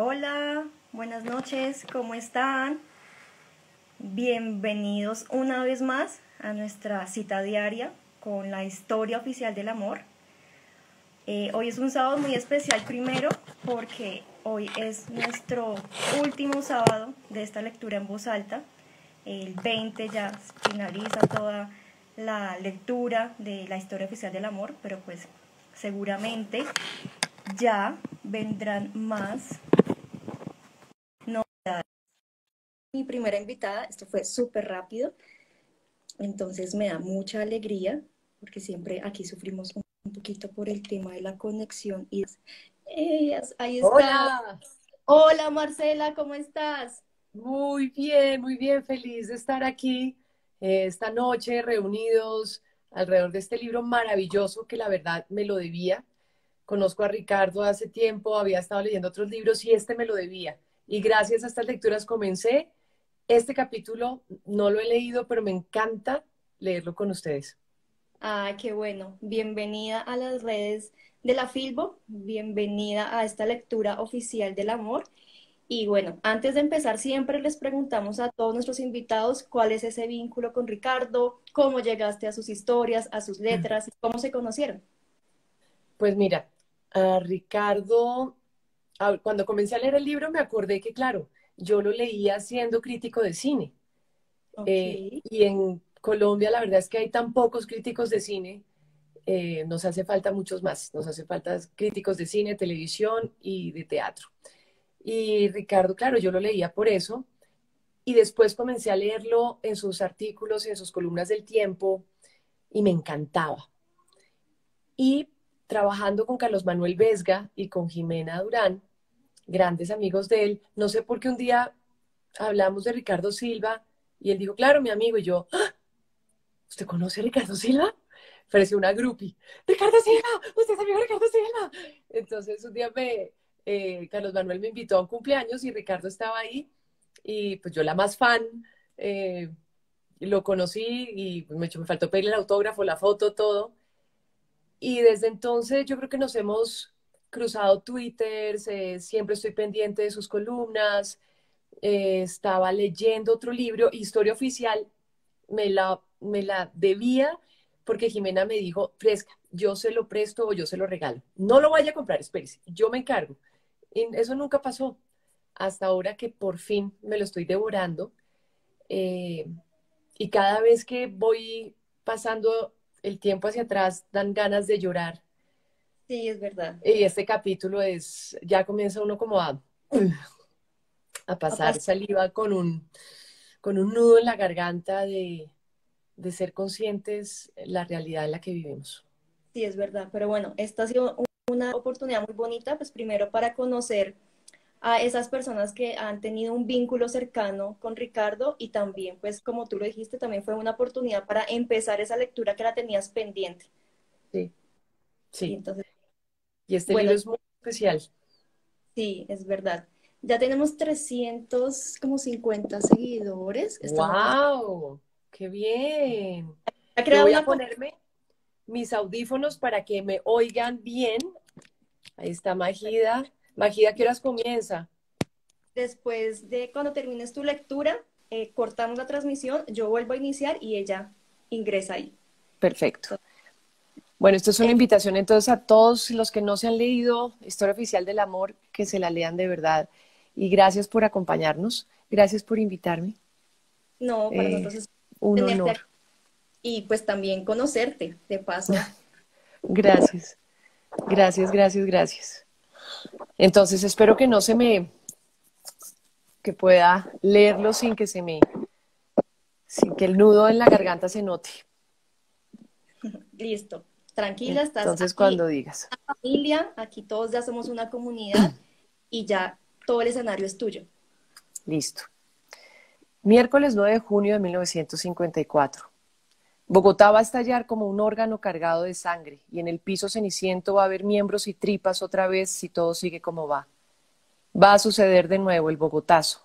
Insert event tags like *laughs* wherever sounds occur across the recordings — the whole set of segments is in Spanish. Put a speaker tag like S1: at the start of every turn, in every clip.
S1: Hola, buenas noches, ¿cómo están? Bienvenidos una vez más a nuestra cita diaria con la historia oficial del amor. Eh, hoy es un sábado muy especial primero porque hoy es nuestro último sábado de esta lectura en voz alta. El 20 ya finaliza toda la lectura de la historia oficial del amor, pero pues seguramente ya vendrán más novedades. Mi primera invitada, esto fue súper rápido, entonces me da mucha alegría porque siempre aquí sufrimos un poquito por el tema de la conexión y ellas, ahí está.
S2: Hola.
S1: Hola Marcela, ¿cómo estás?
S2: Muy bien, muy bien, feliz de estar aquí eh, esta noche reunidos alrededor de este libro maravilloso que la verdad me lo debía. Conozco a Ricardo hace tiempo, había estado leyendo otros libros y este me lo debía. Y gracias a estas lecturas comencé. Este capítulo no lo he leído, pero me encanta leerlo con ustedes.
S1: Ah, qué bueno. Bienvenida a las redes de la Filbo, bienvenida a esta lectura oficial del amor. Y bueno, antes de empezar, siempre les preguntamos a todos nuestros invitados cuál es ese vínculo con Ricardo, cómo llegaste a sus historias, a sus letras, cómo se conocieron.
S2: Pues mira, a Ricardo, cuando comencé a leer el libro me acordé que, claro, yo lo leía siendo crítico de cine. Eh, y en Colombia la verdad es que hay tan pocos críticos de cine, eh, nos hace falta muchos más, nos hace falta críticos de cine, televisión y de teatro. Y Ricardo, claro, yo lo leía por eso, y después comencé a leerlo en sus artículos, en sus columnas del tiempo, y me encantaba. Y trabajando con Carlos Manuel Vesga y con Jimena Durán, grandes amigos de él, no sé por qué un día hablamos de Ricardo Silva y él dijo, claro, mi amigo, y yo, ¡Ah! ¿usted conoce a Ricardo Silva? Pareció una groupie. Ricardo Silva, usted es amigo de Ricardo Silva. Entonces un día me, eh, Carlos Manuel me invitó a un cumpleaños y Ricardo estaba ahí y pues yo la más fan, eh, lo conocí y me, me faltó pedirle el autógrafo, la foto, todo. Y desde entonces yo creo que nos hemos cruzado Twitter, siempre estoy pendiente de sus columnas, eh, estaba leyendo otro libro, Historia Oficial, me la, me la debía porque Jimena me dijo, fresca, yo se lo presto o yo se lo regalo. No lo vaya a comprar, espérese, yo me encargo. Y eso nunca pasó, hasta ahora que por fin me lo estoy devorando. Eh, y cada vez que voy pasando el tiempo hacia atrás dan ganas de llorar.
S1: Sí, es verdad.
S2: Y este capítulo es, ya comienza uno como a, a pasar saliva con un, con un nudo en la garganta de, de ser conscientes la realidad en la que vivimos.
S1: Sí, es verdad. Pero bueno, esta ha sido una oportunidad muy bonita, pues primero para conocer a esas personas que han tenido un vínculo cercano con Ricardo y también, pues como tú lo dijiste, también fue una oportunidad para empezar esa lectura que la tenías pendiente.
S2: Sí, sí. Y, entonces, y este libro es muy especial.
S1: Sí, es verdad. Ya tenemos 350 seguidores.
S2: ¡Wow! ¡Qué bien! Voy a ponerme mis audífonos para que me oigan bien. Ahí está Magida. Magida, ¿qué horas comienza?
S1: Después de cuando termines tu lectura, eh, cortamos la transmisión, yo vuelvo a iniciar y ella ingresa ahí.
S2: Perfecto. Bueno, esto es una invitación entonces a todos los que no se han leído Historia Oficial del Amor, que se la lean de verdad. Y gracias por acompañarnos, gracias por invitarme.
S1: No, para nosotros es
S2: un honor.
S1: Y pues también conocerte, de paso. *laughs*
S2: gracias, gracias, gracias, gracias. Entonces espero que no se me, que pueda leerlo sin que se me, sin que el nudo en la garganta se note. *laughs*
S1: Listo. Tranquila, estás
S2: Entonces cuando digas.
S1: Familia, aquí todos ya somos una comunidad *clears throat* y ya todo el escenario es tuyo.
S2: Listo. Miércoles 9 de junio de 1954. Bogotá va a estallar como un órgano cargado de sangre y en el piso ceniciento va a haber miembros y tripas otra vez si todo sigue como va. Va a suceder de nuevo el Bogotazo.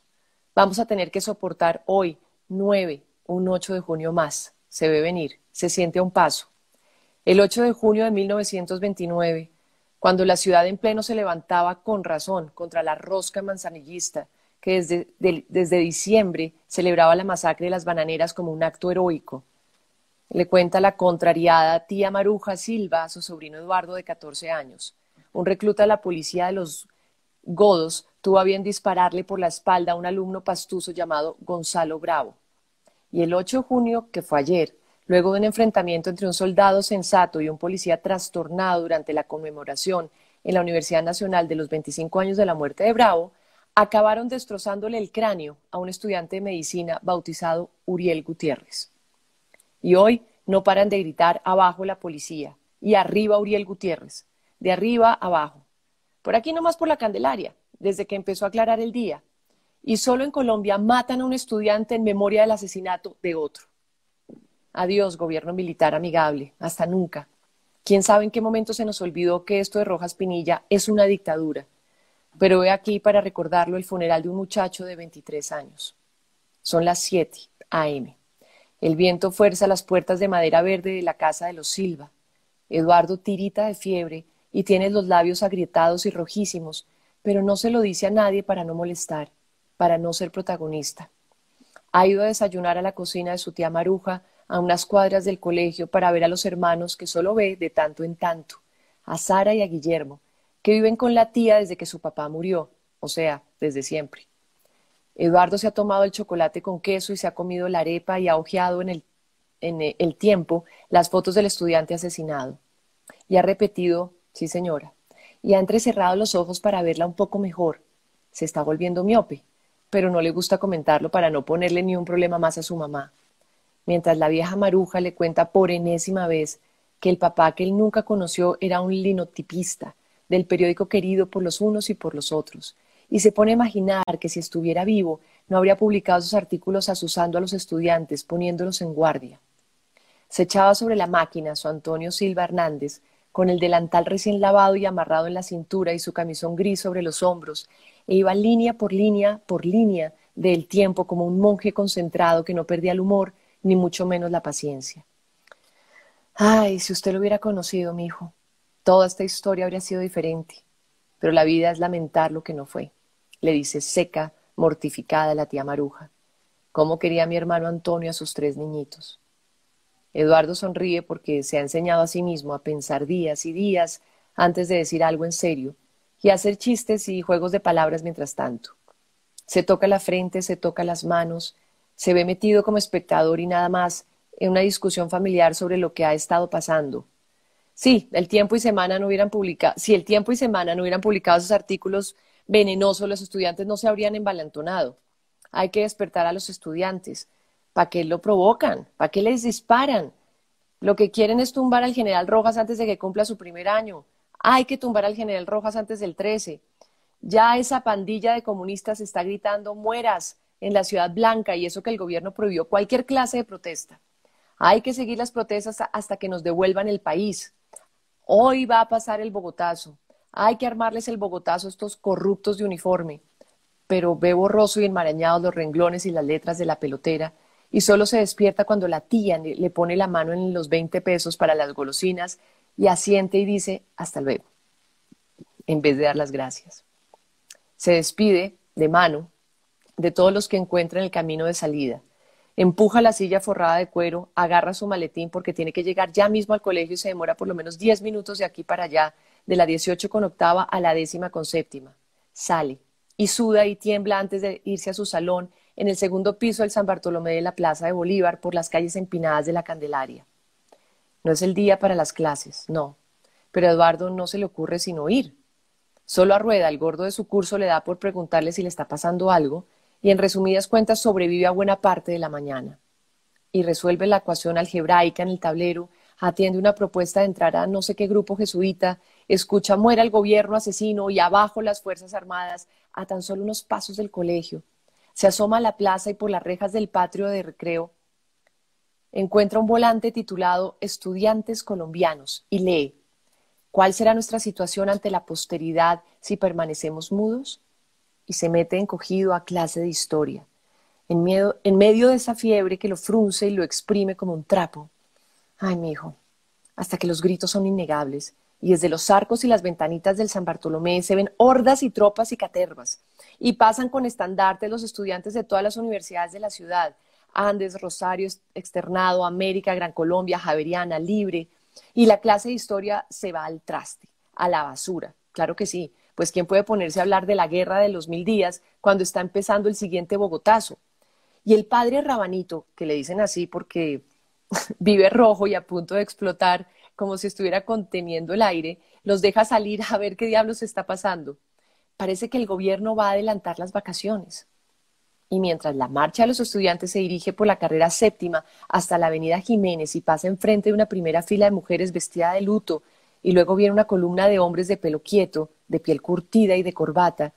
S2: Vamos a tener que soportar hoy, 9, un 8 de junio más. Se ve venir, se siente a un paso. El 8 de junio de 1929, cuando la ciudad en pleno se levantaba con razón contra la rosca manzanillista, que desde, diciembre celebraba la masacre de las bananeras como un acto heroico. Le cuenta la contrariada tía Maruja Silva a su sobrino Eduardo de 14 años. Un recluta de la policía de los Godos tuvo a bien dispararle por la espalda a un alumno pastuso llamado Gonzalo Bravo. Y el 8 de junio, que fue ayer, Luego de un enfrentamiento entre un soldado sensato y un policía trastornado durante la conmemoración en la Universidad Nacional de los 25 años de la muerte de Bravo, acabaron destrozándole el cráneo a un estudiante de medicina bautizado Uriel Gutiérrez. Y hoy no paran de gritar abajo la policía y arriba Uriel Gutiérrez, de arriba abajo. Por aquí nomás por la Candelaria, desde que empezó a aclarar el día. Y solo en Colombia matan a un estudiante en memoria del asesinato de otro. Adiós, gobierno militar amigable. Hasta nunca. ¿Quién sabe en qué momento se nos olvidó que esto de Rojas Pinilla es una dictadura? Pero he aquí para recordarlo el funeral de un muchacho de 23 años. Son las 7 a.m. El viento fuerza las puertas de madera verde de la casa de los Silva. Eduardo tirita de fiebre y tiene los labios agrietados y rojísimos, pero no se lo dice a nadie para no molestar, para no ser protagonista. Ha ido a desayunar a la cocina de su tía Maruja a unas cuadras del colegio para ver a los hermanos que solo ve de tanto en tanto, a Sara y a Guillermo, que viven con la tía desde que su papá murió, o sea, desde siempre. Eduardo se ha tomado el chocolate con queso y se ha comido la arepa y ha hojeado en el, en el tiempo las fotos del estudiante asesinado. Y ha repetido, sí señora, y ha entrecerrado los ojos para verla un poco mejor. Se está volviendo miope, pero no le gusta comentarlo para no ponerle ni un problema más a su mamá mientras la vieja maruja le cuenta por enésima vez que el papá que él nunca conoció era un linotipista del periódico querido por los unos y por los otros, y se pone a imaginar que si estuviera vivo no habría publicado sus artículos asusando a los estudiantes, poniéndolos en guardia. Se echaba sobre la máquina su Antonio Silva Hernández, con el delantal recién lavado y amarrado en la cintura y su camisón gris sobre los hombros, e iba línea por línea por línea del tiempo como un monje concentrado que no perdía el humor ni mucho menos la paciencia. Ay, si usted lo hubiera conocido, mi hijo, toda esta historia habría sido diferente, pero la vida es lamentar lo que no fue, le dice seca, mortificada la tía Maruja. ¿Cómo quería mi hermano Antonio a sus tres niñitos? Eduardo sonríe porque se ha enseñado a sí mismo a pensar días y días antes de decir algo en serio y a hacer chistes y juegos de palabras mientras tanto. Se toca la frente, se toca las manos, se ve metido como espectador y nada más en una discusión familiar sobre lo que ha estado pasando. Sí, el tiempo y semana no hubieran publicado, si el tiempo y semana no hubieran publicado esos artículos venenosos, los estudiantes no se habrían embalantonado. Hay que despertar a los estudiantes. ¿Para qué lo provocan? ¿Para qué les disparan? Lo que quieren es tumbar al general Rojas antes de que cumpla su primer año. Hay que tumbar al general Rojas antes del 13. Ya esa pandilla de comunistas está gritando, mueras, en la Ciudad Blanca y eso que el gobierno prohibió cualquier clase de protesta. Hay que seguir las protestas hasta que nos devuelvan el país. Hoy va a pasar el Bogotazo. Hay que armarles el Bogotazo a estos corruptos de uniforme. Pero ve borroso y enmarañados los renglones y las letras de la pelotera y solo se despierta cuando la tía le pone la mano en los 20 pesos para las golosinas y asiente y dice hasta luego, en vez de dar las gracias. Se despide de mano de todos los que encuentra en el camino de salida. Empuja la silla forrada de cuero, agarra su maletín porque tiene que llegar ya mismo al colegio y se demora por lo menos diez minutos de aquí para allá, de la 18 con octava a la décima con séptima. Sale y suda y tiembla antes de irse a su salón en el segundo piso del San Bartolomé de la Plaza de Bolívar por las calles empinadas de la Candelaria. No es el día para las clases, no, pero Eduardo no se le ocurre sino ir. Solo a Rueda, el gordo de su curso, le da por preguntarle si le está pasando algo y en resumidas cuentas sobrevive a buena parte de la mañana. Y resuelve la ecuación algebraica en el tablero, atiende una propuesta de entrar a no sé qué grupo jesuita, escucha muera el gobierno asesino y abajo las Fuerzas Armadas a tan solo unos pasos del colegio. Se asoma a la plaza y por las rejas del patio de recreo encuentra un volante titulado Estudiantes colombianos y lee ¿Cuál será nuestra situación ante la posteridad si permanecemos mudos? Y se mete encogido a clase de historia, en, miedo, en medio de esa fiebre que lo frunce y lo exprime como un trapo. Ay, mi hijo, hasta que los gritos son innegables y desde los arcos y las ventanitas del San Bartolomé se ven hordas y tropas y catervas. Y pasan con estandartes los estudiantes de todas las universidades de la ciudad, Andes, Rosario, Externado, América, Gran Colombia, Javeriana, Libre. Y la clase de historia se va al traste, a la basura. Claro que sí, pues ¿quién puede ponerse a hablar de la guerra de los mil días cuando está empezando el siguiente Bogotazo? Y el padre Rabanito, que le dicen así porque *laughs* vive rojo y a punto de explotar, como si estuviera conteniendo el aire, los deja salir a ver qué diablos está pasando. Parece que el gobierno va a adelantar las vacaciones. Y mientras la marcha de los estudiantes se dirige por la carrera séptima hasta la avenida Jiménez y pasa enfrente de una primera fila de mujeres vestida de luto, y luego viene una columna de hombres de pelo quieto, de piel curtida y de corbata,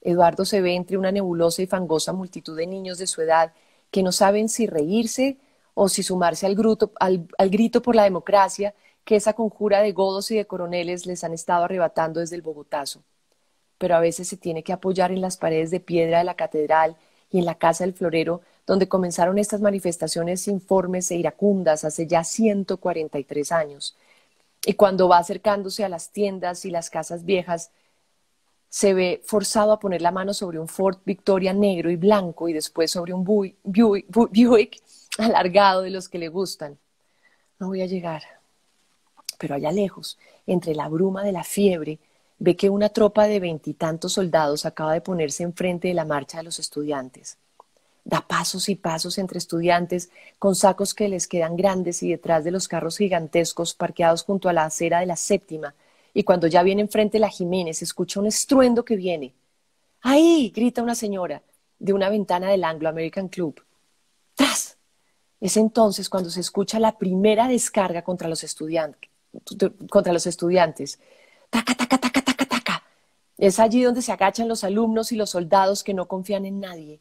S2: Eduardo se ve entre una nebulosa y fangosa multitud de niños de su edad que no saben si reírse o si sumarse al, grito por la democracia que esa conjura de godos y de coroneles les han estado arrebatando desde el Bogotazo. Pero a veces se tiene que apoyar en las paredes de piedra de la catedral y en la casa del florero, donde comenzaron estas manifestaciones informes e iracundas hace ya 143 años. Y cuando va acercándose a las tiendas y las casas viejas, se ve forzado a poner la mano sobre un Ford Victoria negro y blanco y después sobre un Buick alargado de los que le gustan. No voy a llegar. Pero allá lejos, entre la bruma de la fiebre, ve que una tropa de veintitantos soldados acaba de ponerse enfrente de la marcha de los estudiantes. Da pasos y pasos entre estudiantes con sacos que les quedan grandes y detrás de los carros gigantescos parqueados junto a la acera de la séptima, y cuando ya viene enfrente la Jiménez, escucha un estruendo que viene. ¡Ahí! grita una señora de una ventana del Anglo American Club. ¡Tras! Es entonces cuando se escucha la primera descarga contra los estudiantes contra los estudiantes. Taca, taca, taca, taca, taca. Es allí donde se agachan los alumnos y los soldados que no confían en nadie.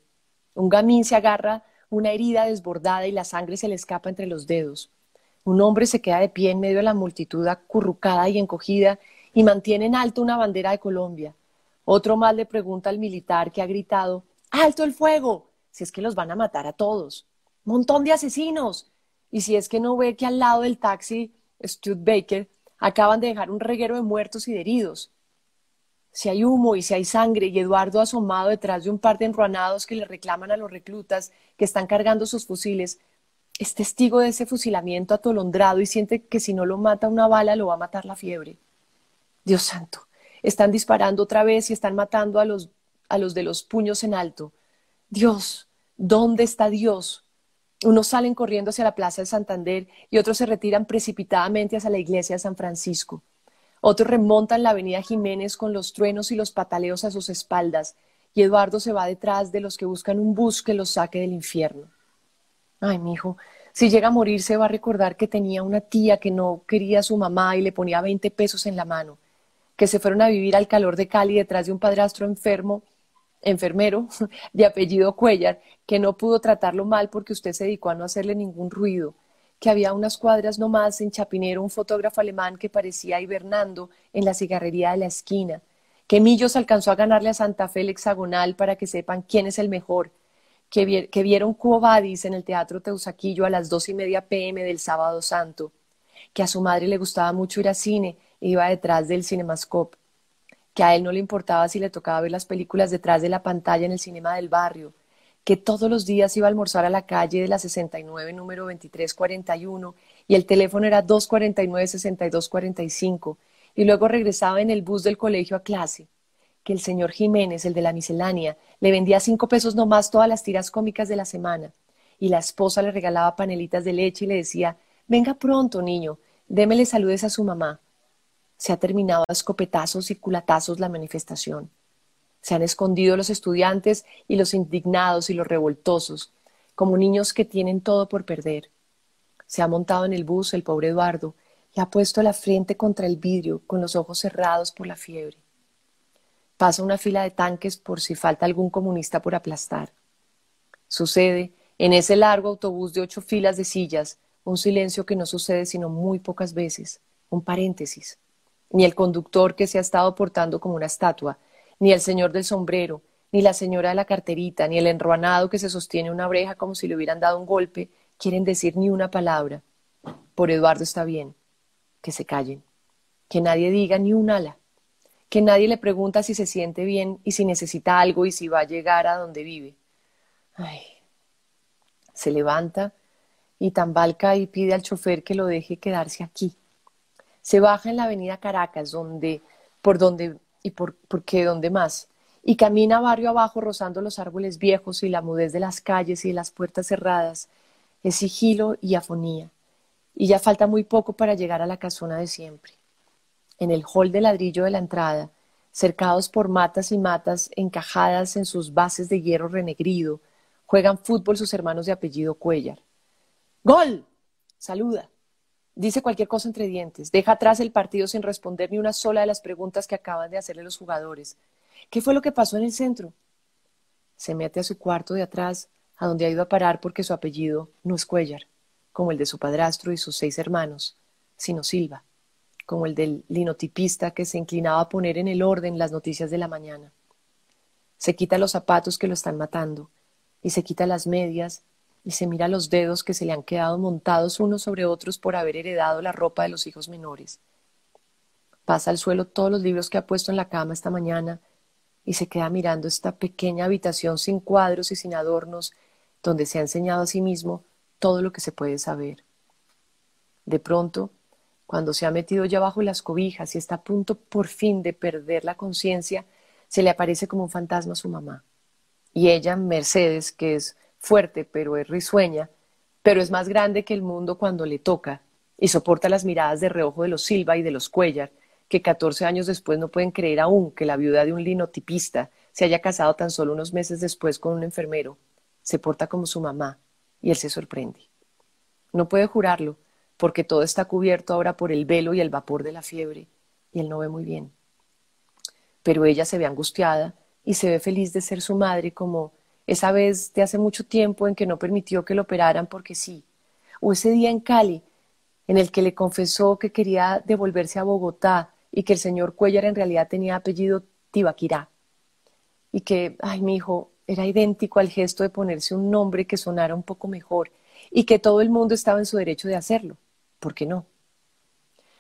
S2: Un gamín se agarra una herida desbordada y la sangre se le escapa entre los dedos. Un hombre se queda de pie en medio de la multitud acurrucada y encogida y mantiene en alto una bandera de Colombia. Otro más le pregunta al militar que ha gritado ¡Alto el fuego! si es que los van a matar a todos. ¡Montón de asesinos! Y si es que no ve que al lado del taxi Baker, acaban de dejar un reguero de muertos y de heridos. Si hay humo y si hay sangre y Eduardo asomado detrás de un par de enruanados que le reclaman a los reclutas que están cargando sus fusiles, es testigo de ese fusilamiento atolondrado y siente que si no lo mata una bala lo va a matar la fiebre. Dios santo, están disparando otra vez y están matando a los, a los de los puños en alto. Dios, ¿dónde está Dios? Unos salen corriendo hacia la Plaza de Santander y otros se retiran precipitadamente hacia la iglesia de San Francisco. Otros remontan la avenida Jiménez con los truenos y los pataleos a sus espaldas, y Eduardo se va detrás de los que buscan un bus que los saque del infierno. Ay, mi hijo, si llega a morir se va a recordar que tenía una tía que no quería a su mamá y le ponía veinte pesos en la mano, que se fueron a vivir al calor de Cali detrás de un padrastro enfermo enfermero *laughs* de apellido Cuellar, que no pudo tratarlo mal porque usted se dedicó a no hacerle ningún ruido, que había unas cuadras nomás en Chapinero un fotógrafo alemán que parecía hibernando en la cigarrería de la esquina, que Millos alcanzó a ganarle a Santa Fe el hexagonal para que sepan quién es el mejor, que, que vieron Cuo en el Teatro Teusaquillo a las dos y media pm del sábado santo, que a su madre le gustaba mucho ir al cine e iba detrás del cinemascope, que a él no le importaba si le tocaba ver las películas detrás de la pantalla en el cinema del barrio, que todos los días iba a almorzar a la calle de la 69, número 2341, y el teléfono era 249-6245, y luego regresaba en el bus del colegio a clase, que el señor Jiménez, el de la miscelánea, le vendía cinco pesos nomás todas las tiras cómicas de la semana, y la esposa le regalaba panelitas de leche y le decía, venga pronto, niño, démele saludes a su mamá. Se ha terminado a escopetazos y culatazos la manifestación. Se han escondido los estudiantes y los indignados y los revoltosos, como niños que tienen todo por perder. Se ha montado en el bus el pobre Eduardo y ha puesto la frente contra el vidrio con los ojos cerrados por la fiebre. Pasa una fila de tanques por si falta algún comunista por aplastar. Sucede, en ese largo autobús de ocho filas de sillas, un silencio que no sucede sino muy pocas veces, un paréntesis ni el conductor que se ha estado portando como una estatua, ni el señor del sombrero, ni la señora de la carterita, ni el enruanado que se sostiene una oreja como si le hubieran dado un golpe, quieren decir ni una palabra. Por Eduardo está bien, que se callen. que nadie diga ni un ala, que nadie le pregunta si se siente bien y si necesita algo y si va a llegar a donde vive. Ay. Se levanta y tambalca y pide al chofer que lo deje quedarse aquí. Se baja en la avenida Caracas, donde, por donde y por, qué donde más, y camina barrio abajo rozando los árboles viejos y la mudez de las calles y las puertas cerradas. Es sigilo y afonía. Y ya falta muy poco para llegar a la casona de siempre. En el hall de ladrillo de la entrada, cercados por matas y matas encajadas en sus bases de hierro renegrido, juegan fútbol sus hermanos de apellido Cuellar. ¡Gol! Saluda. Dice cualquier cosa entre dientes. Deja atrás el partido sin responder ni una sola de las preguntas que acaban de hacerle los jugadores. ¿Qué fue lo que pasó en el centro? Se mete a su cuarto de atrás, a donde ha ido a parar porque su apellido no es Cuellar, como el de su padrastro y sus seis hermanos, sino Silva, como el del linotipista que se inclinaba a poner en el orden las noticias de la mañana. Se quita los zapatos que lo están matando, y se quita las medias, y se mira los dedos que se le han quedado montados unos sobre otros por haber heredado la ropa de los hijos menores. Pasa al suelo todos los libros que ha puesto en la cama esta mañana y se queda mirando esta pequeña habitación sin cuadros y sin adornos, donde se ha enseñado a sí mismo todo lo que se puede saber. De pronto, cuando se ha metido ya bajo las cobijas y está a punto por fin de perder la conciencia, se le aparece como un fantasma a su mamá. Y ella, Mercedes, que es fuerte, pero es risueña, pero es más grande que el mundo cuando le toca y soporta las miradas de reojo de los Silva y de los Cuellar, que catorce años después no pueden creer aún que la viuda de un linotipista se haya casado tan solo unos meses después con un enfermero. Se porta como su mamá y él se sorprende. No puede jurarlo, porque todo está cubierto ahora por el velo y el vapor de la fiebre, y él no ve muy bien. Pero ella se ve angustiada y se ve feliz de ser su madre como esa vez de hace mucho tiempo en que no permitió que lo operaran porque sí, o ese día en Cali en el que le confesó que quería devolverse a Bogotá y que el señor Cuellar en realidad tenía apellido Tibaquirá y que, ay, mi hijo, era idéntico al gesto de ponerse un nombre que sonara un poco mejor y que todo el mundo estaba en su derecho de hacerlo. ¿Por qué no?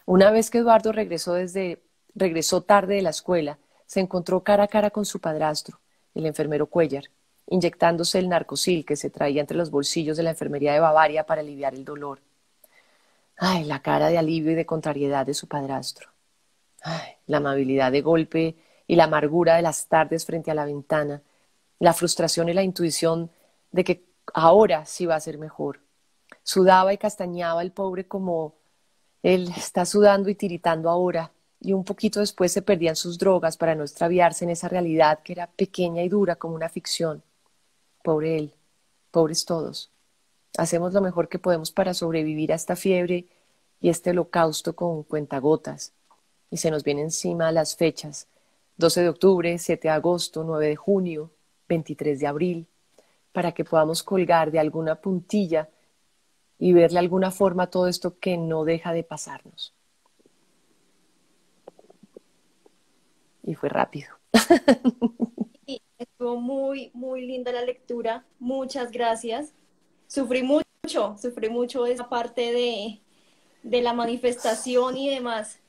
S2: Una vez que Eduardo regresó desde regresó tarde de la escuela, se encontró cara a cara con su padrastro, el enfermero Cuellar, inyectándose el narcosil que se traía entre los bolsillos de la enfermería de Bavaria para aliviar el dolor. Ay, la cara de alivio y de contrariedad de su padrastro. Ay, la amabilidad de golpe y la amargura de las tardes frente a la ventana, la frustración y la intuición de que ahora sí va a ser mejor. Sudaba y castañaba el pobre como él está sudando y tiritando ahora, y un poquito después se perdían sus drogas para no extraviarse en esa realidad que era pequeña y dura como una ficción. Pobre él, pobres todos. Hacemos lo mejor que podemos para sobrevivir a esta fiebre y este holocausto con cuentagotas. Y se nos vienen encima las fechas. 12 de octubre, 7 de agosto, 9 de junio, 23 de abril, para que podamos colgar de alguna puntilla y verle alguna forma todo esto que no deja de pasarnos. Y fue rápido. *laughs*
S1: Estuvo muy, muy linda la lectura. Muchas gracias. Sufrí mucho, sufrí mucho esa parte de, de la manifestación y demás.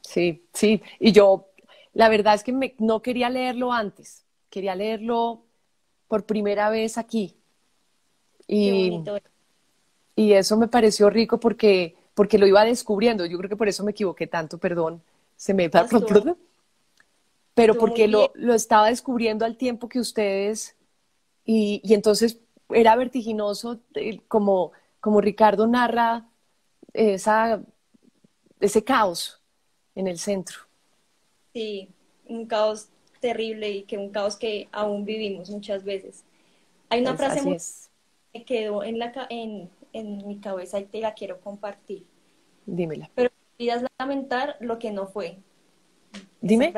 S2: Sí, sí. Y yo, la verdad es que me, no quería leerlo antes. Quería leerlo por primera vez aquí. Y, y eso me pareció rico porque, porque lo iba descubriendo. Yo creo que por eso me equivoqué tanto, perdón. Se me va *laughs* pero porque lo, lo, estaba descubriendo al tiempo que ustedes y, y entonces era vertiginoso eh, como, como Ricardo narra esa, ese caos en el centro.
S1: Sí, un caos terrible y que un caos que aún vivimos muchas veces. Hay una pues frase que me quedó en, la, en, en mi cabeza y te la quiero compartir.
S2: Dímela.
S1: Pero olvidas lamentar lo que no fue.
S2: Dime.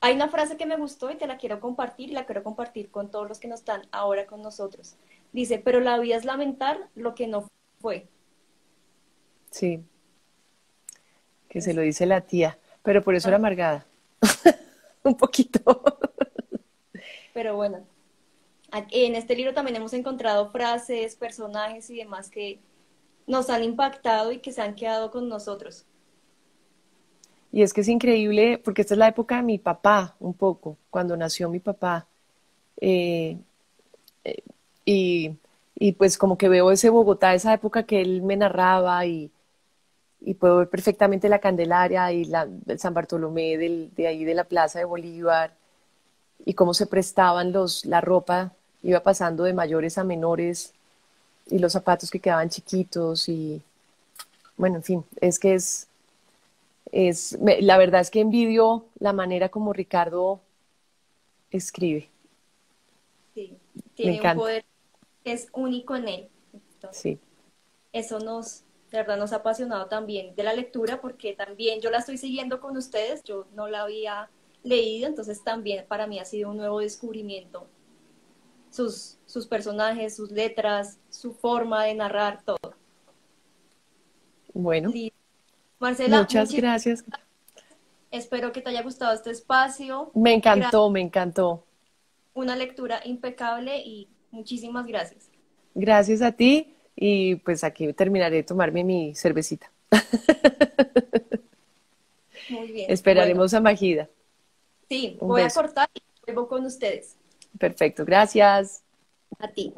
S1: Hay una frase que me gustó y te la quiero compartir y la quiero compartir con todos los que no están ahora con nosotros. Dice, pero la vida es lamentar lo que no fue.
S2: Sí, que se lo dice la tía, pero por eso era ah. amargada. *laughs* Un poquito.
S1: pero bueno, en este libro también hemos encontrado frases, personajes y demás que nos han impactado y que se han quedado con nosotros.
S2: Y es que es increíble, porque esta es la época de mi papá, un poco, cuando nació mi papá. Eh, eh, y, y, pues como que veo ese Bogotá, esa época que él me narraba y, y puedo ver perfectamente la Candelaria y la, el San Bartolomé de ahí de la Plaza de Bolívar y cómo se prestaban los, la ropa, iba pasando de mayores a menores y los zapatos que quedaban chiquitos y bueno, en fin, es que es, es la verdad es que envidio la manera como Ricardo escribe.
S1: Sí, tiene un poder que es único en él.
S2: sí.
S1: Eso nos, de verdad nos ha apasionado también de la lectura porque también yo la estoy siguiendo con ustedes, yo no la había leído, entonces también para mí ha sido un nuevo descubrimiento. Sus, sus personajes, sus letras, su forma de narrar, todo.
S2: Bueno.
S1: Marcela,
S2: muchas gracias.
S1: Espero que te haya gustado este espacio.
S2: Me encantó, me encantó.
S1: Una lectura impecable y muchísimas gracias.
S2: Gracias a ti y pues aquí terminaré de tomarme mi cervecita. *laughs*
S1: Muy bien.
S2: Esperaremos a Magida.
S1: Sí, voy a cortar y vuelvo con ustedes.
S2: Perfecto, gracias.
S1: A ti.